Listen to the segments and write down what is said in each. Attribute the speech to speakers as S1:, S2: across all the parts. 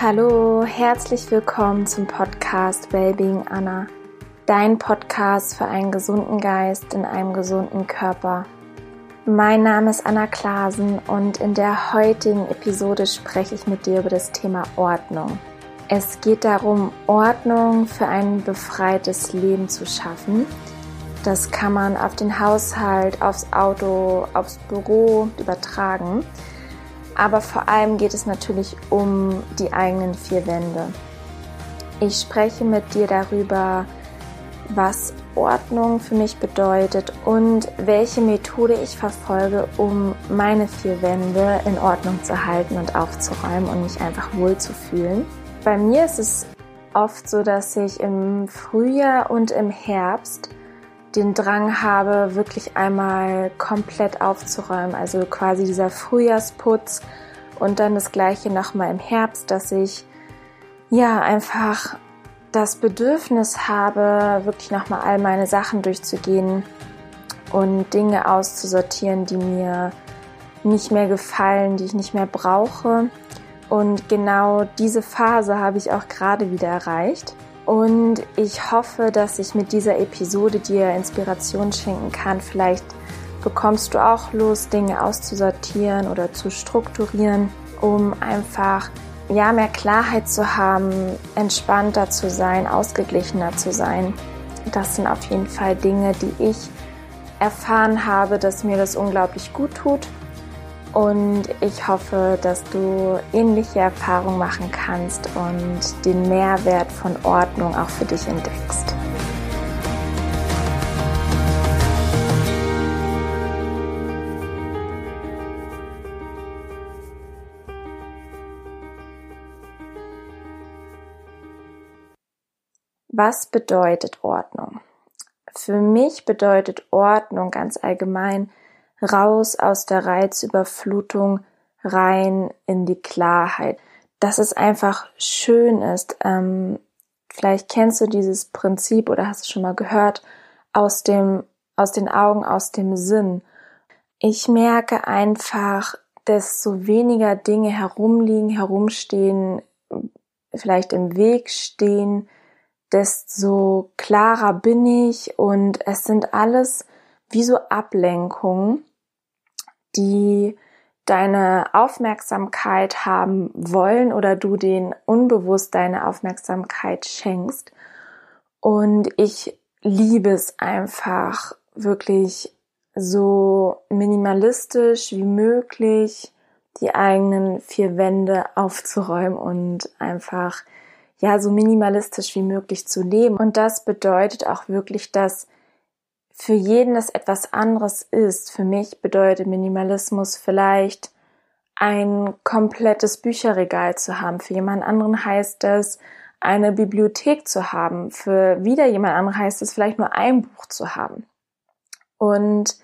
S1: Hallo, herzlich willkommen zum Podcast Wellbeing Anna, dein Podcast für einen gesunden Geist in einem gesunden Körper. Mein Name ist Anna Klasen und in der heutigen Episode spreche ich mit dir über das Thema Ordnung. Es geht darum, Ordnung für ein befreites Leben zu schaffen. Das kann man auf den Haushalt, aufs Auto, aufs Büro übertragen. Aber vor allem geht es natürlich um die eigenen vier Wände. Ich spreche mit dir darüber, was Ordnung für mich bedeutet und welche Methode ich verfolge, um meine vier Wände in Ordnung zu halten und aufzuräumen und mich einfach wohl zu fühlen. Bei mir ist es oft so, dass ich im Frühjahr und im Herbst den Drang habe, wirklich einmal komplett aufzuräumen. Also quasi dieser Frühjahrsputz und dann das gleiche nochmal im Herbst, dass ich ja einfach das Bedürfnis habe, wirklich nochmal all meine Sachen durchzugehen und Dinge auszusortieren, die mir nicht mehr gefallen, die ich nicht mehr brauche. Und genau diese Phase habe ich auch gerade wieder erreicht. Und ich hoffe, dass ich mit dieser Episode dir Inspiration schenken kann. Vielleicht bekommst du auch Lust, Dinge auszusortieren oder zu strukturieren, um einfach ja, mehr Klarheit zu haben, entspannter zu sein, ausgeglichener zu sein. Das sind auf jeden Fall Dinge, die ich erfahren habe, dass mir das unglaublich gut tut und ich hoffe, dass du ähnliche Erfahrungen machen kannst und den Mehrwert von Ordnung auch für dich entdeckst. Was bedeutet Ordnung? Für mich bedeutet Ordnung ganz allgemein, raus aus der Reizüberflutung rein in die Klarheit. Dass es einfach schön ist. Ähm, vielleicht kennst du dieses Prinzip oder hast es schon mal gehört aus dem, aus den Augen, aus dem Sinn. Ich merke einfach, desto weniger Dinge herumliegen, herumstehen, vielleicht im Weg stehen, desto klarer bin ich und es sind alles wie so Ablenkungen, die deine Aufmerksamkeit haben wollen oder du denen unbewusst deine Aufmerksamkeit schenkst. Und ich liebe es einfach wirklich so minimalistisch wie möglich die eigenen vier Wände aufzuräumen und einfach ja so minimalistisch wie möglich zu leben. Und das bedeutet auch wirklich, dass für jeden es etwas anderes ist. Für mich bedeutet Minimalismus vielleicht ein komplettes Bücherregal zu haben. Für jemand anderen heißt es, eine Bibliothek zu haben. Für wieder jemand anderen heißt es vielleicht nur ein Buch zu haben. Und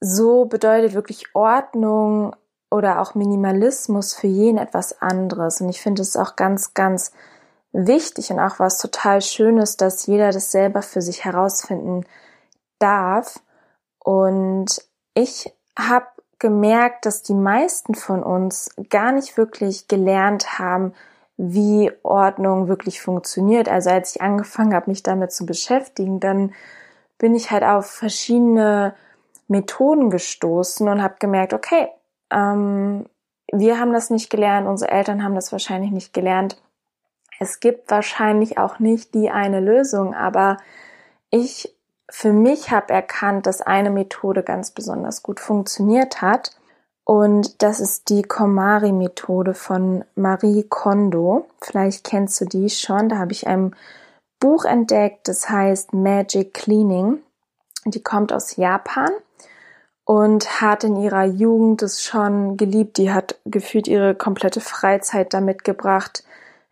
S1: so bedeutet wirklich Ordnung oder auch Minimalismus für jeden etwas anderes. Und ich finde es auch ganz, ganz wichtig und auch was total Schönes, dass jeder das selber für sich herausfinden darf. Und ich habe gemerkt, dass die meisten von uns gar nicht wirklich gelernt haben, wie Ordnung wirklich funktioniert. Also als ich angefangen habe, mich damit zu beschäftigen, dann bin ich halt auf verschiedene Methoden gestoßen und habe gemerkt, okay, ähm, wir haben das nicht gelernt, unsere Eltern haben das wahrscheinlich nicht gelernt. Es gibt wahrscheinlich auch nicht die eine Lösung, aber ich für mich habe erkannt, dass eine Methode ganz besonders gut funktioniert hat. Und das ist die Komari-Methode von Marie Kondo. Vielleicht kennst du die schon. Da habe ich ein Buch entdeckt, das heißt Magic Cleaning. Die kommt aus Japan und hat in ihrer Jugend es schon geliebt. Die hat gefühlt ihre komplette Freizeit damit gebracht,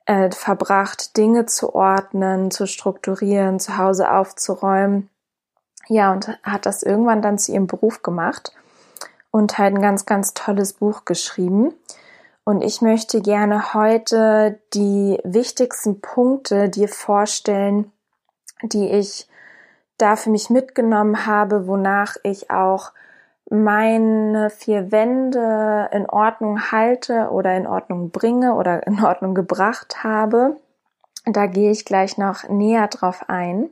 S1: äh, verbracht, Dinge zu ordnen, zu strukturieren, zu Hause aufzuräumen ja, und hat das irgendwann dann zu ihrem Beruf gemacht und halt ein ganz, ganz tolles Buch geschrieben. Und ich möchte gerne heute die wichtigsten Punkte dir vorstellen, die ich da für mich mitgenommen habe, wonach ich auch meine vier Wände in Ordnung halte oder in Ordnung bringe oder in Ordnung gebracht habe. Da gehe ich gleich noch näher drauf ein.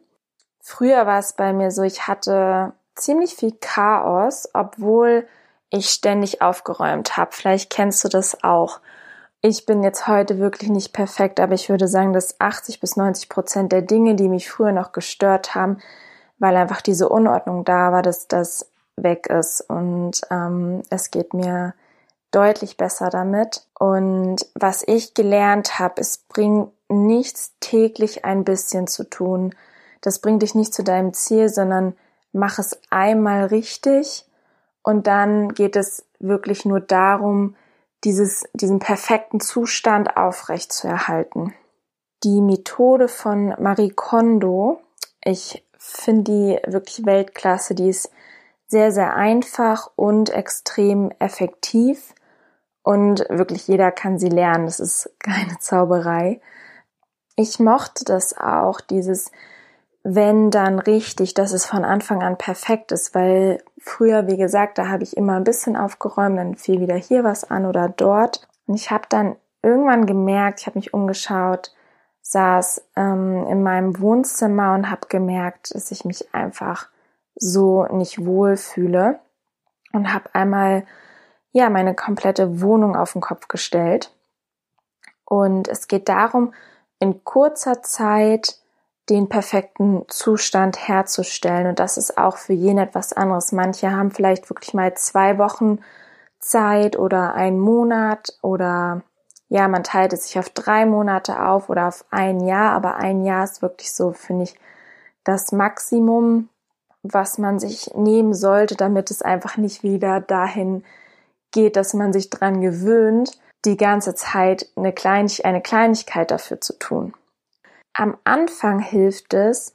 S1: Früher war es bei mir so, ich hatte ziemlich viel Chaos, obwohl ich ständig aufgeräumt habe. Vielleicht kennst du das auch. Ich bin jetzt heute wirklich nicht perfekt, aber ich würde sagen, dass 80 bis 90 Prozent der Dinge, die mich früher noch gestört haben, weil einfach diese Unordnung da war, dass das weg ist und ähm, es geht mir deutlich besser damit. Und was ich gelernt habe, es bringt nichts täglich ein bisschen zu tun. Das bringt dich nicht zu deinem Ziel, sondern mach es einmal richtig und dann geht es wirklich nur darum, dieses, diesen perfekten Zustand aufrecht zu erhalten. Die Methode von Marie Kondo, ich finde die wirklich Weltklasse, die ist sehr, sehr einfach und extrem effektiv und wirklich jeder kann sie lernen. Das ist keine Zauberei. Ich mochte das auch, dieses wenn dann richtig, dass es von Anfang an perfekt ist, weil früher, wie gesagt, da habe ich immer ein bisschen aufgeräumt, dann fiel wieder hier was an oder dort. Und ich habe dann irgendwann gemerkt, ich habe mich umgeschaut, saß ähm, in meinem Wohnzimmer und habe gemerkt, dass ich mich einfach so nicht wohl fühle und habe einmal ja meine komplette Wohnung auf den Kopf gestellt. Und es geht darum, in kurzer Zeit den perfekten Zustand herzustellen. Und das ist auch für jeden etwas anderes. Manche haben vielleicht wirklich mal zwei Wochen Zeit oder einen Monat oder ja, man teilt es sich auf drei Monate auf oder auf ein Jahr, aber ein Jahr ist wirklich so, finde ich, das Maximum, was man sich nehmen sollte, damit es einfach nicht wieder dahin geht, dass man sich dran gewöhnt, die ganze Zeit eine, Kleinig eine Kleinigkeit dafür zu tun. Am Anfang hilft es,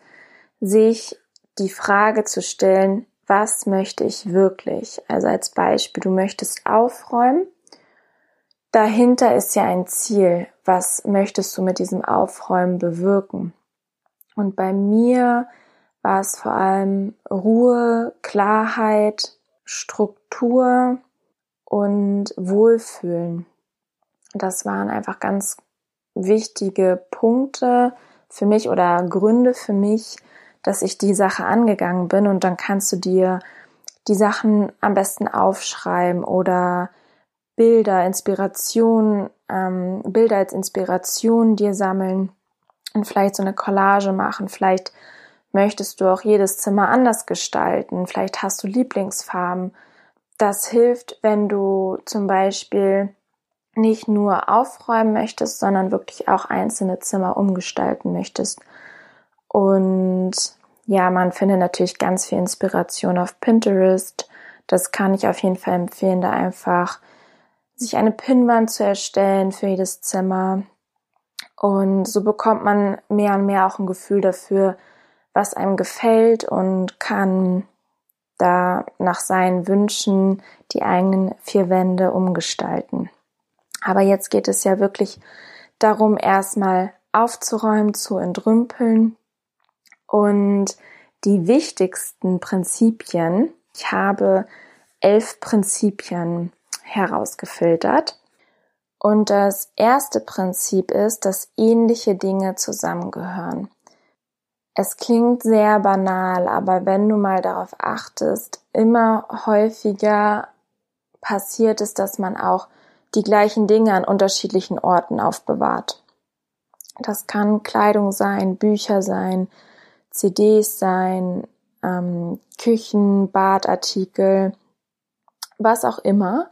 S1: sich die Frage zu stellen, was möchte ich wirklich? Also als Beispiel, du möchtest aufräumen. Dahinter ist ja ein Ziel. Was möchtest du mit diesem Aufräumen bewirken? Und bei mir war es vor allem Ruhe, Klarheit, Struktur und Wohlfühlen. Das waren einfach ganz wichtige Punkte, für mich oder Gründe für mich, dass ich die Sache angegangen bin und dann kannst du dir die Sachen am besten aufschreiben oder Bilder, Inspiration, ähm, Bilder als Inspiration dir sammeln und vielleicht so eine Collage machen. Vielleicht möchtest du auch jedes Zimmer anders gestalten. Vielleicht hast du Lieblingsfarben. Das hilft, wenn du zum Beispiel nicht nur aufräumen möchtest, sondern wirklich auch einzelne Zimmer umgestalten möchtest. Und ja, man findet natürlich ganz viel Inspiration auf Pinterest. Das kann ich auf jeden Fall empfehlen, da einfach sich eine Pinnwand zu erstellen für jedes Zimmer. Und so bekommt man mehr und mehr auch ein Gefühl dafür, was einem gefällt und kann da nach seinen Wünschen die eigenen vier Wände umgestalten. Aber jetzt geht es ja wirklich darum, erstmal aufzuräumen, zu entrümpeln und die wichtigsten Prinzipien. Ich habe elf Prinzipien herausgefiltert. Und das erste Prinzip ist, dass ähnliche Dinge zusammengehören. Es klingt sehr banal, aber wenn du mal darauf achtest, immer häufiger passiert es, dass man auch die gleichen Dinge an unterschiedlichen Orten aufbewahrt. Das kann Kleidung sein, Bücher sein, CDs sein, ähm, Küchen, Badartikel, was auch immer.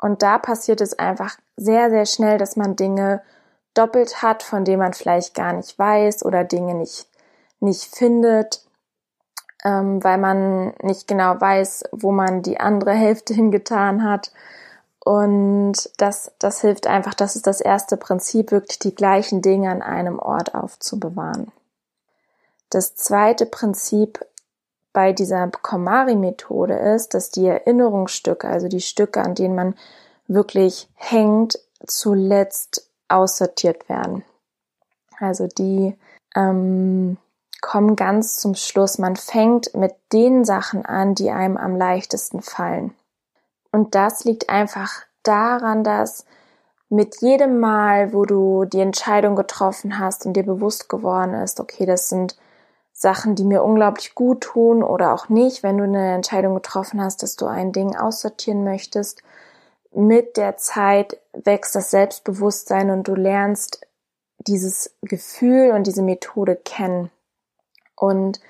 S1: Und da passiert es einfach sehr, sehr schnell, dass man Dinge doppelt hat, von denen man vielleicht gar nicht weiß oder Dinge nicht, nicht findet, ähm, weil man nicht genau weiß, wo man die andere Hälfte hingetan hat. Und das, das hilft einfach, das ist das erste Prinzip, wirklich die gleichen Dinge an einem Ort aufzubewahren. Das zweite Prinzip bei dieser Komari-Methode ist, dass die Erinnerungsstücke, also die Stücke, an denen man wirklich hängt, zuletzt aussortiert werden. Also die ähm, kommen ganz zum Schluss. Man fängt mit den Sachen an, die einem am leichtesten fallen. Und das liegt einfach daran, dass mit jedem Mal, wo du die Entscheidung getroffen hast und dir bewusst geworden ist, okay, das sind Sachen, die mir unglaublich gut tun oder auch nicht, wenn du eine Entscheidung getroffen hast, dass du ein Ding aussortieren möchtest, mit der Zeit wächst das Selbstbewusstsein und du lernst dieses Gefühl und diese Methode kennen. Und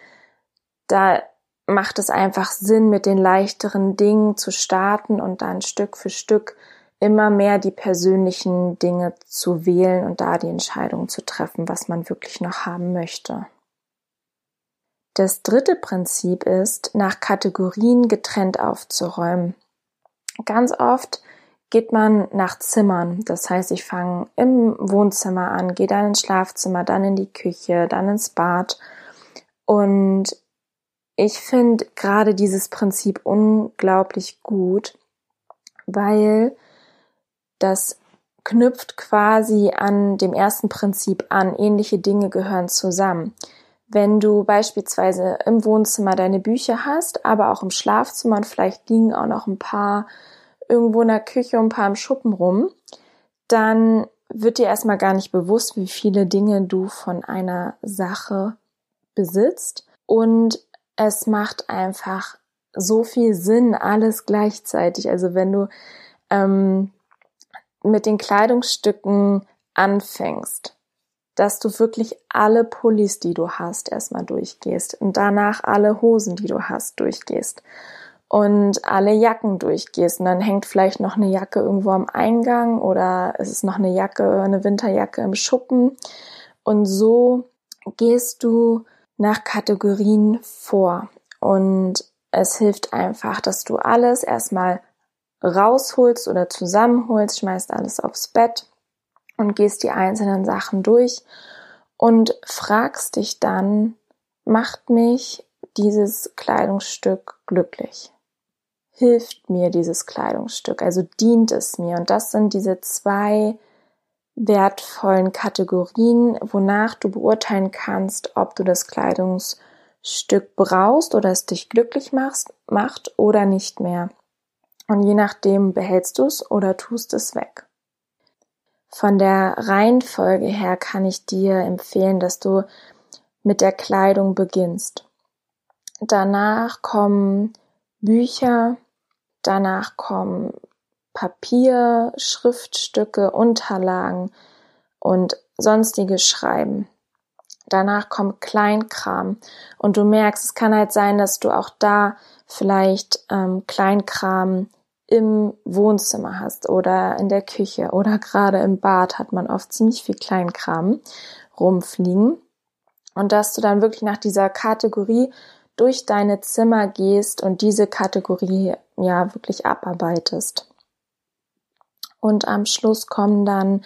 S1: da macht es einfach Sinn, mit den leichteren Dingen zu starten und dann Stück für Stück immer mehr die persönlichen Dinge zu wählen und da die Entscheidung zu treffen, was man wirklich noch haben möchte. Das dritte Prinzip ist, nach Kategorien getrennt aufzuräumen. Ganz oft geht man nach Zimmern. Das heißt, ich fange im Wohnzimmer an, gehe dann ins Schlafzimmer, dann in die Küche, dann ins Bad. Und ich finde gerade dieses Prinzip unglaublich gut, weil das knüpft quasi an dem ersten Prinzip an. Ähnliche Dinge gehören zusammen. Wenn du beispielsweise im Wohnzimmer deine Bücher hast, aber auch im Schlafzimmer und vielleicht liegen auch noch ein paar irgendwo in der Küche und ein paar im Schuppen rum, dann wird dir erstmal gar nicht bewusst, wie viele Dinge du von einer Sache besitzt. Und es macht einfach so viel Sinn, alles gleichzeitig. Also wenn du ähm, mit den Kleidungsstücken anfängst, dass du wirklich alle Pullis, die du hast, erstmal durchgehst und danach alle Hosen, die du hast, durchgehst und alle Jacken durchgehst und dann hängt vielleicht noch eine Jacke irgendwo am Eingang oder es ist noch eine Jacke, eine Winterjacke im Schuppen und so gehst du nach Kategorien vor und es hilft einfach, dass du alles erstmal rausholst oder zusammenholst, schmeißt alles aufs Bett und gehst die einzelnen Sachen durch und fragst dich dann, macht mich dieses Kleidungsstück glücklich? hilft mir dieses Kleidungsstück, also dient es mir. Und das sind diese zwei wertvollen Kategorien, wonach du beurteilen kannst, ob du das Kleidungsstück brauchst oder es dich glücklich machst, macht oder nicht mehr. Und je nachdem behältst du es oder tust es weg. Von der Reihenfolge her kann ich dir empfehlen, dass du mit der Kleidung beginnst. Danach kommen Bücher, Danach kommen Papier, Schriftstücke, Unterlagen und sonstige Schreiben. Danach kommt Kleinkram und du merkst, es kann halt sein, dass du auch da vielleicht ähm, Kleinkram im Wohnzimmer hast oder in der Küche oder gerade im Bad hat man oft ziemlich viel Kleinkram rumfliegen und dass du dann wirklich nach dieser Kategorie durch deine Zimmer gehst und diese Kategorie ja wirklich abarbeitest. Und am Schluss kommen dann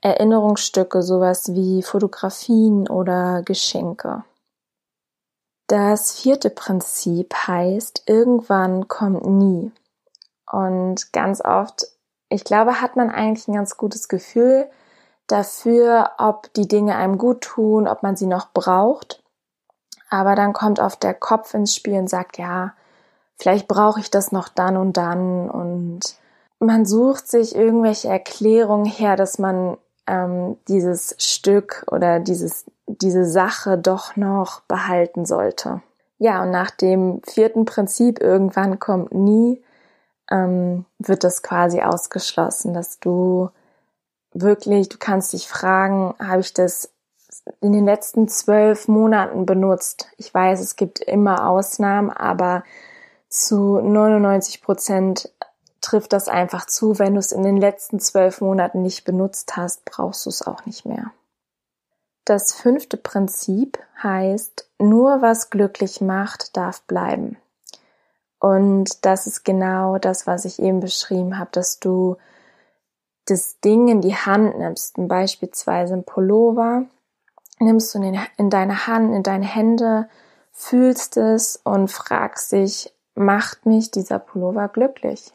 S1: Erinnerungsstücke, sowas wie Fotografien oder Geschenke. Das vierte Prinzip heißt, irgendwann kommt nie. Und ganz oft, ich glaube, hat man eigentlich ein ganz gutes Gefühl dafür, ob die Dinge einem gut tun, ob man sie noch braucht. Aber dann kommt oft der Kopf ins Spiel und sagt, ja, vielleicht brauche ich das noch dann und dann. Und man sucht sich irgendwelche Erklärungen her, dass man ähm, dieses Stück oder dieses, diese Sache doch noch behalten sollte. Ja, und nach dem vierten Prinzip, irgendwann kommt nie, ähm, wird das quasi ausgeschlossen, dass du wirklich, du kannst dich fragen, habe ich das in den letzten zwölf Monaten benutzt. Ich weiß, es gibt immer Ausnahmen, aber zu 99 Prozent trifft das einfach zu. Wenn du es in den letzten zwölf Monaten nicht benutzt hast, brauchst du es auch nicht mehr. Das fünfte Prinzip heißt, nur was glücklich macht, darf bleiben. Und das ist genau das, was ich eben beschrieben habe, dass du das Ding in die Hand nimmst, beispielsweise ein Pullover, nimmst du in, in deine Hand, in deine Hände, fühlst es und fragst dich, macht mich dieser Pullover glücklich?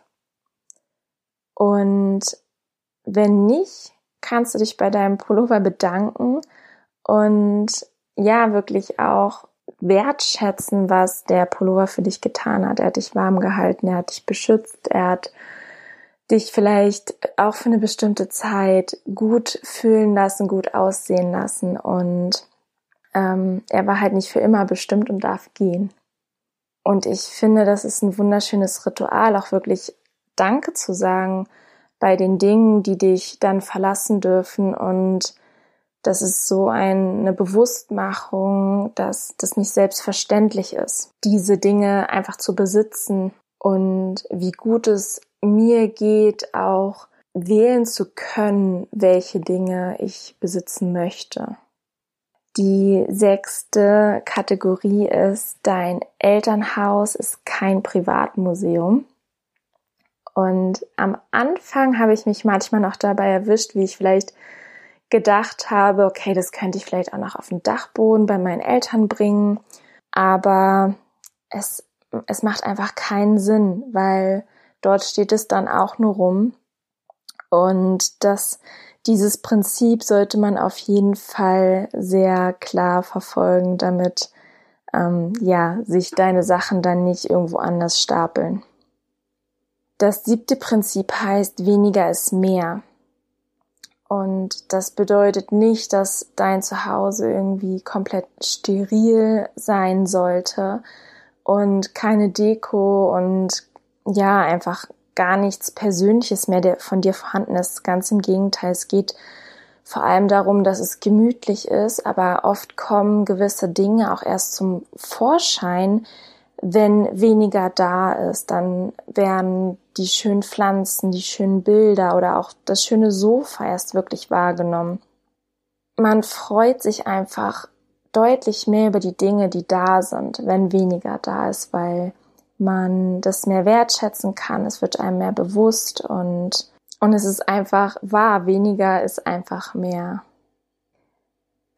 S1: Und wenn nicht, kannst du dich bei deinem Pullover bedanken und ja wirklich auch wertschätzen, was der Pullover für dich getan hat. Er hat dich warm gehalten, er hat dich beschützt, er hat dich vielleicht auch für eine bestimmte Zeit gut fühlen lassen, gut aussehen lassen und ähm, er war halt nicht für immer bestimmt und darf gehen. Und ich finde, das ist ein wunderschönes Ritual, auch wirklich Danke zu sagen bei den Dingen, die dich dann verlassen dürfen und das ist so eine Bewusstmachung, dass das nicht selbstverständlich ist, diese Dinge einfach zu besitzen und wie gut es mir geht, auch wählen zu können, welche Dinge ich besitzen möchte. Die sechste Kategorie ist, dein Elternhaus ist kein Privatmuseum. Und am Anfang habe ich mich manchmal noch dabei erwischt, wie ich vielleicht gedacht habe, okay, das könnte ich vielleicht auch noch auf den Dachboden bei meinen Eltern bringen. Aber es, es macht einfach keinen Sinn, weil dort steht es dann auch nur rum. Und das, dieses Prinzip sollte man auf jeden Fall sehr klar verfolgen, damit ähm, ja sich deine Sachen dann nicht irgendwo anders stapeln. Das siebte Prinzip heißt, weniger ist mehr. Und das bedeutet nicht, dass dein Zuhause irgendwie komplett steril sein sollte und keine Deko und ja, einfach gar nichts Persönliches mehr von dir vorhanden ist. Ganz im Gegenteil, es geht vor allem darum, dass es gemütlich ist, aber oft kommen gewisse Dinge auch erst zum Vorschein, wenn weniger da ist, dann werden die schönen Pflanzen, die schönen Bilder oder auch das schöne Sofa erst wirklich wahrgenommen. Man freut sich einfach deutlich mehr über die Dinge, die da sind, wenn weniger da ist, weil man das mehr wertschätzen kann, es wird einem mehr bewusst und, und es ist einfach wahr, weniger ist einfach mehr.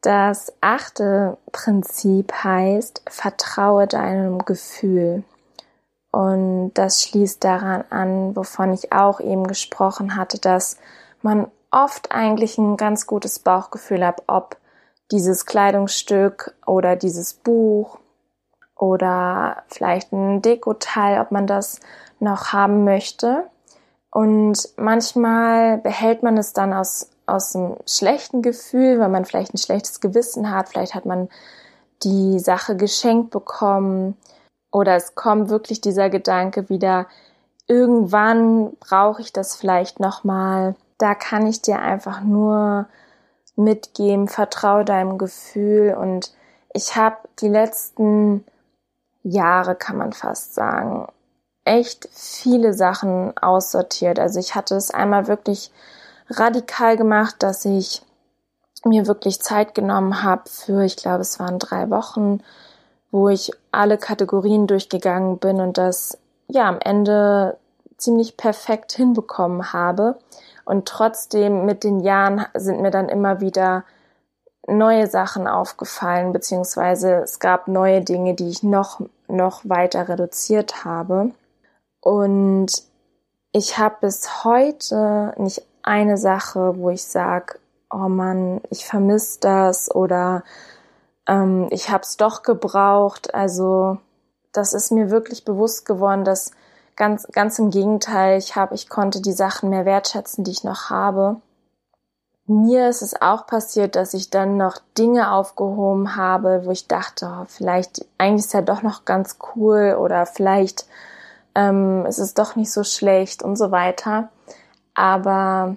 S1: Das achte Prinzip heißt, vertraue deinem Gefühl. Und das schließt daran an, wovon ich auch eben gesprochen hatte, dass man oft eigentlich ein ganz gutes Bauchgefühl hat, ob dieses Kleidungsstück oder dieses Buch oder vielleicht ein Dekoteil, ob man das noch haben möchte. Und manchmal behält man es dann aus aus einem schlechten Gefühl, weil man vielleicht ein schlechtes Gewissen hat, vielleicht hat man die Sache geschenkt bekommen oder es kommt wirklich dieser Gedanke wieder, irgendwann brauche ich das vielleicht nochmal. Da kann ich dir einfach nur mitgeben, vertraue deinem Gefühl und ich habe die letzten Jahre, kann man fast sagen, echt viele Sachen aussortiert. Also ich hatte es einmal wirklich radikal gemacht, dass ich mir wirklich Zeit genommen habe für, ich glaube, es waren drei Wochen, wo ich alle Kategorien durchgegangen bin und das ja am Ende ziemlich perfekt hinbekommen habe. Und trotzdem mit den Jahren sind mir dann immer wieder neue Sachen aufgefallen, beziehungsweise es gab neue Dinge, die ich noch, noch weiter reduziert habe. Und ich habe bis heute nicht eine Sache, wo ich sage, oh Mann, ich vermisse das oder ähm, ich habe es doch gebraucht. Also das ist mir wirklich bewusst geworden, dass ganz ganz im Gegenteil, ich habe, ich konnte die Sachen mehr wertschätzen, die ich noch habe. Mir ist es auch passiert, dass ich dann noch Dinge aufgehoben habe, wo ich dachte, oh, vielleicht eigentlich ist ja doch noch ganz cool oder vielleicht ähm, ist es doch nicht so schlecht und so weiter. Aber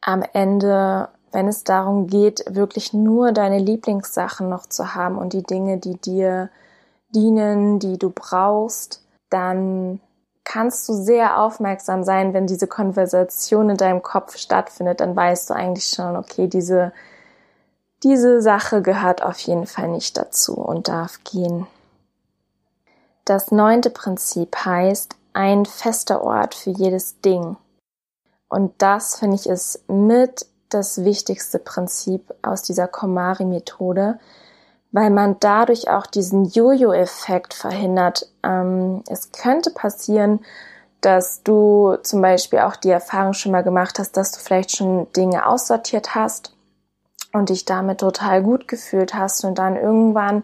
S1: am Ende, wenn es darum geht, wirklich nur deine Lieblingssachen noch zu haben und die Dinge, die dir dienen, die du brauchst, dann kannst du sehr aufmerksam sein, wenn diese Konversation in deinem Kopf stattfindet, dann weißt du eigentlich schon, okay, diese, diese Sache gehört auf jeden Fall nicht dazu und darf gehen. Das neunte Prinzip heißt, ein fester Ort für jedes Ding. Und das finde ich ist mit das wichtigste Prinzip aus dieser Komari-Methode, weil man dadurch auch diesen Jojo-Effekt verhindert. Ähm, es könnte passieren, dass du zum Beispiel auch die Erfahrung schon mal gemacht hast, dass du vielleicht schon Dinge aussortiert hast und dich damit total gut gefühlt hast und dann irgendwann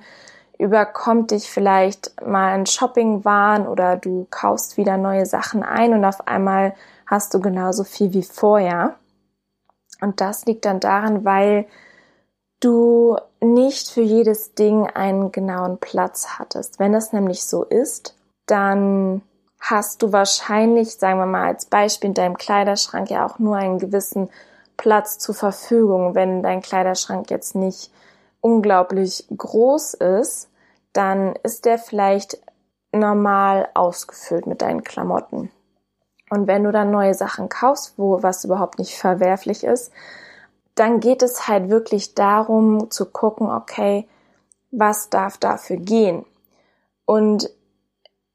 S1: überkommt dich vielleicht mal ein Shoppingwahn oder du kaufst wieder neue Sachen ein und auf einmal hast du genauso viel wie vorher. Und das liegt dann daran, weil du nicht für jedes Ding einen genauen Platz hattest. Wenn das nämlich so ist, dann hast du wahrscheinlich, sagen wir mal als Beispiel in deinem Kleiderschrank ja auch nur einen gewissen Platz zur Verfügung. Wenn dein Kleiderschrank jetzt nicht unglaublich groß ist, dann ist der vielleicht normal ausgefüllt mit deinen Klamotten. Und wenn du dann neue Sachen kaufst, wo was überhaupt nicht verwerflich ist, dann geht es halt wirklich darum zu gucken, okay, was darf dafür gehen? Und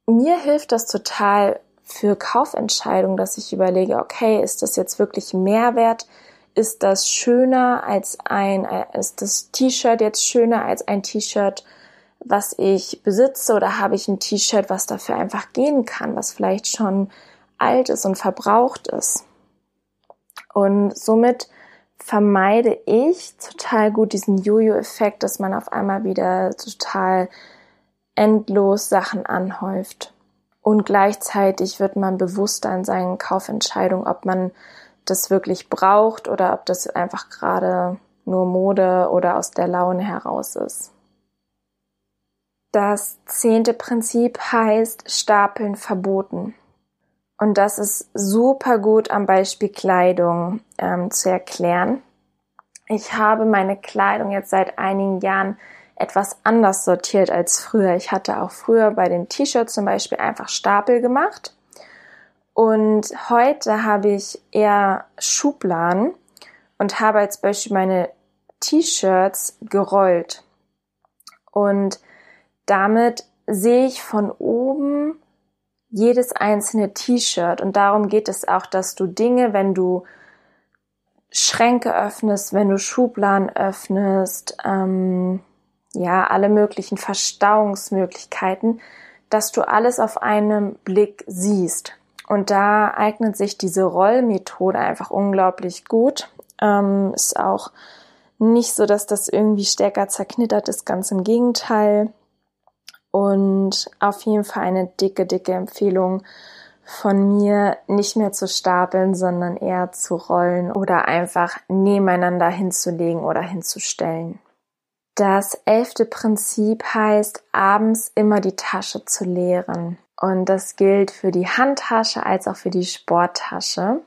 S1: mir hilft das total für Kaufentscheidungen, dass ich überlege, okay, ist das jetzt wirklich Mehrwert? Ist das schöner als ein, ist das T-Shirt jetzt schöner als ein T-Shirt, was ich besitze oder habe ich ein T-Shirt, was dafür einfach gehen kann, was vielleicht schon alt ist und verbraucht ist? Und somit vermeide ich total gut diesen Jojo-Effekt, dass man auf einmal wieder total endlos Sachen anhäuft. Und gleichzeitig wird man bewusster in seinen Kaufentscheidungen, ob man das wirklich braucht oder ob das einfach gerade nur Mode oder aus der Laune heraus ist. Das zehnte Prinzip heißt Stapeln verboten. Und das ist super gut am Beispiel Kleidung ähm, zu erklären. Ich habe meine Kleidung jetzt seit einigen Jahren etwas anders sortiert als früher. Ich hatte auch früher bei den T-Shirts zum Beispiel einfach Stapel gemacht. Und heute habe ich eher Schubladen und habe als Beispiel meine T-Shirts gerollt. Und damit sehe ich von oben jedes einzelne T-Shirt. Und darum geht es auch, dass du Dinge, wenn du Schränke öffnest, wenn du Schubladen öffnest, ähm, ja, alle möglichen Verstauungsmöglichkeiten, dass du alles auf einen Blick siehst. Und da eignet sich diese Rollmethode einfach unglaublich gut. Ähm, ist auch nicht so, dass das irgendwie stärker zerknittert ist, ganz im Gegenteil. Und auf jeden Fall eine dicke, dicke Empfehlung von mir, nicht mehr zu stapeln, sondern eher zu rollen oder einfach nebeneinander hinzulegen oder hinzustellen. Das elfte Prinzip heißt, abends immer die Tasche zu leeren. Und das gilt für die Handtasche als auch für die Sporttasche.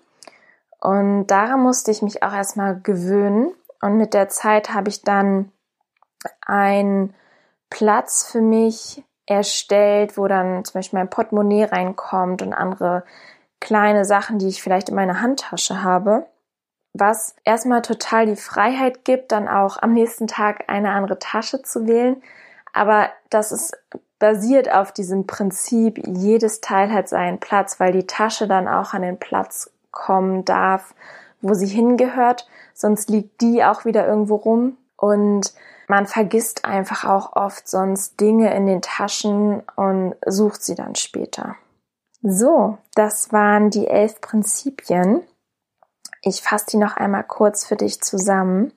S1: Und daran musste ich mich auch erstmal gewöhnen. Und mit der Zeit habe ich dann ein Platz für mich erstellt, wo dann zum Beispiel mein Portemonnaie reinkommt und andere kleine Sachen, die ich vielleicht in meiner Handtasche habe, was erstmal total die Freiheit gibt, dann auch am nächsten Tag eine andere Tasche zu wählen. Aber das ist basiert auf diesem Prinzip, jedes Teil hat seinen Platz, weil die Tasche dann auch an den Platz kommen darf, wo sie hingehört. Sonst liegt die auch wieder irgendwo rum. Und man vergisst einfach auch oft sonst Dinge in den Taschen und sucht sie dann später. So, das waren die elf Prinzipien. Ich fasse die noch einmal kurz für dich zusammen.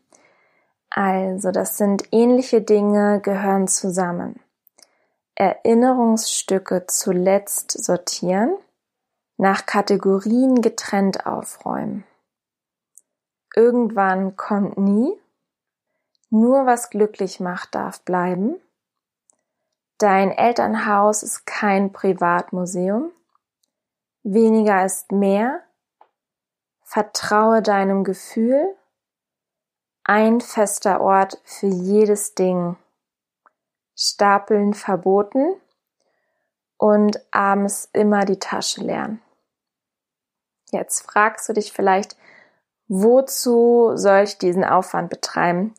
S1: Also, das sind ähnliche Dinge gehören zusammen. Erinnerungsstücke zuletzt sortieren, nach Kategorien getrennt aufräumen. Irgendwann kommt nie nur was glücklich macht, darf bleiben. Dein Elternhaus ist kein Privatmuseum. Weniger ist mehr. Vertraue deinem Gefühl. Ein fester Ort für jedes Ding. Stapeln verboten und abends immer die Tasche leeren. Jetzt fragst du dich vielleicht, wozu soll ich diesen Aufwand betreiben?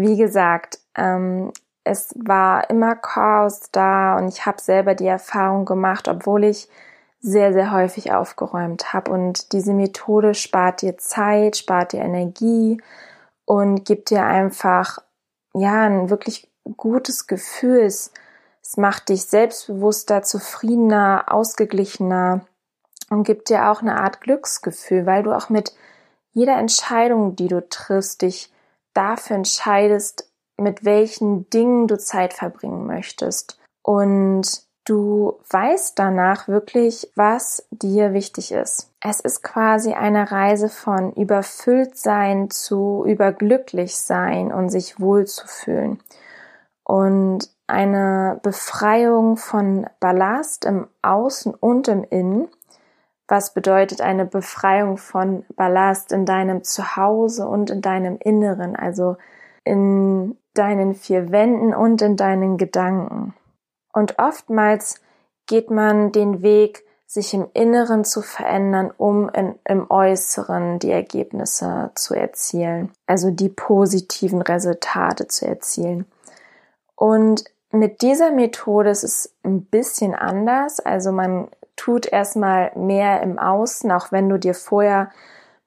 S1: Wie gesagt, ähm, es war immer Chaos da und ich habe selber die Erfahrung gemacht, obwohl ich sehr, sehr häufig aufgeräumt habe. Und diese Methode spart dir Zeit, spart dir Energie und gibt dir einfach, ja, ein wirklich gutes Gefühl. Es, es macht dich selbstbewusster, zufriedener, ausgeglichener und gibt dir auch eine Art Glücksgefühl, weil du auch mit jeder Entscheidung, die du triffst, dich dafür entscheidest, mit welchen Dingen du Zeit verbringen möchtest. Und du weißt danach wirklich, was dir wichtig ist. Es ist quasi eine Reise von überfüllt sein zu überglücklich sein und sich wohlzufühlen. Und eine Befreiung von Ballast im Außen und im Innen. Was bedeutet eine Befreiung von Ballast in deinem Zuhause und in deinem Inneren, also in deinen vier Wänden und in deinen Gedanken. Und oftmals geht man den Weg, sich im Inneren zu verändern, um in, im Äußeren die Ergebnisse zu erzielen, also die positiven Resultate zu erzielen. Und mit dieser Methode ist es ein bisschen anders. Also man tut erstmal mehr im Außen, auch wenn du dir vorher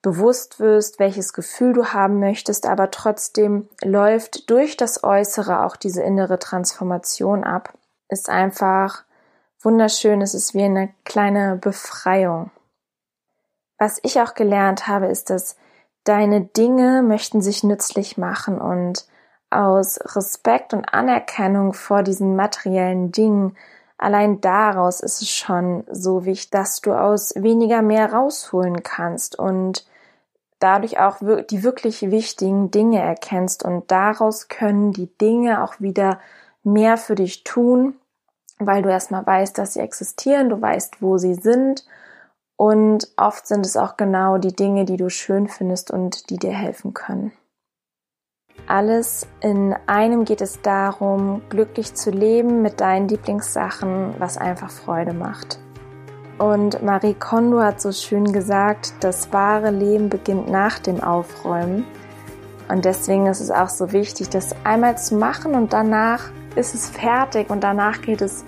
S1: bewusst wirst, welches Gefühl du haben möchtest, aber trotzdem läuft durch das Äußere auch diese innere Transformation ab. Ist einfach wunderschön, es ist wie eine kleine Befreiung. Was ich auch gelernt habe, ist, dass deine Dinge möchten sich nützlich machen und aus Respekt und Anerkennung vor diesen materiellen Dingen, allein daraus ist es schon so wichtig, dass du aus weniger mehr rausholen kannst und dadurch auch die wirklich wichtigen Dinge erkennst und daraus können die Dinge auch wieder mehr für dich tun, weil du erstmal weißt, dass sie existieren, du weißt, wo sie sind und oft sind es auch genau die Dinge, die du schön findest und die dir helfen können. Alles in einem geht es darum, glücklich zu leben mit deinen Lieblingssachen, was einfach Freude macht. Und Marie Kondo hat so schön gesagt, das wahre Leben beginnt nach dem Aufräumen. Und deswegen ist es auch so wichtig, das einmal zu machen und danach ist es fertig und danach geht es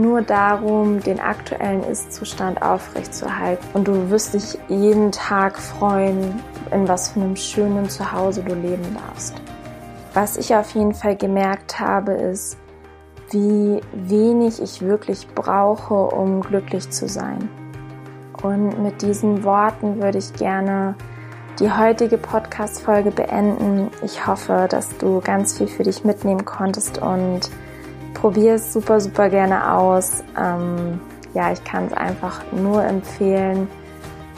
S1: nur darum, den aktuellen Ist-Zustand aufrechtzuerhalten. Und du wirst dich jeden Tag freuen, in was für einem schönen Zuhause du leben darfst. Was ich auf jeden Fall gemerkt habe, ist, wie wenig ich wirklich brauche, um glücklich zu sein. Und mit diesen Worten würde ich gerne die heutige Podcast-Folge beenden. Ich hoffe, dass du ganz viel für dich mitnehmen konntest und probier es super, super gerne aus. Ähm, ja, ich kann es einfach nur empfehlen.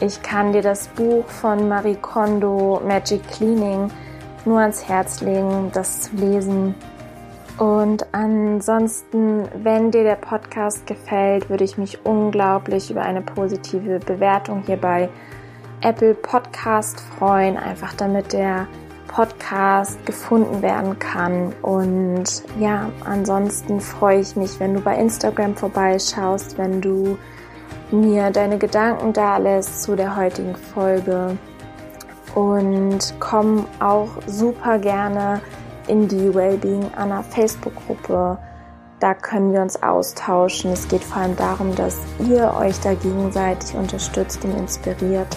S1: Ich kann dir das Buch von Marie Kondo, Magic Cleaning, nur ans Herz legen, das zu lesen. Und ansonsten, wenn dir der Podcast gefällt, würde ich mich unglaublich über eine positive Bewertung hier bei Apple Podcast freuen, einfach damit der Podcast gefunden werden kann. Und ja, ansonsten freue ich mich, wenn du bei Instagram vorbeischaust, wenn du mir deine Gedanken da lässt zu der heutigen Folge und komm auch super gerne in die Wellbeing Anna Facebook-Gruppe. Da können wir uns austauschen. Es geht vor allem darum, dass ihr euch da gegenseitig unterstützt und inspiriert.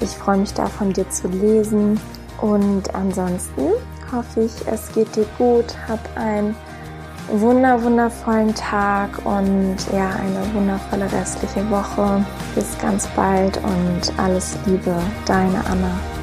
S1: Ich freue mich da von dir zu lesen. Und ansonsten hoffe ich, es geht dir gut. Hab einen wunder, wundervollen Tag und ja, eine wundervolle restliche Woche. Bis ganz bald und alles Liebe, deine Anna.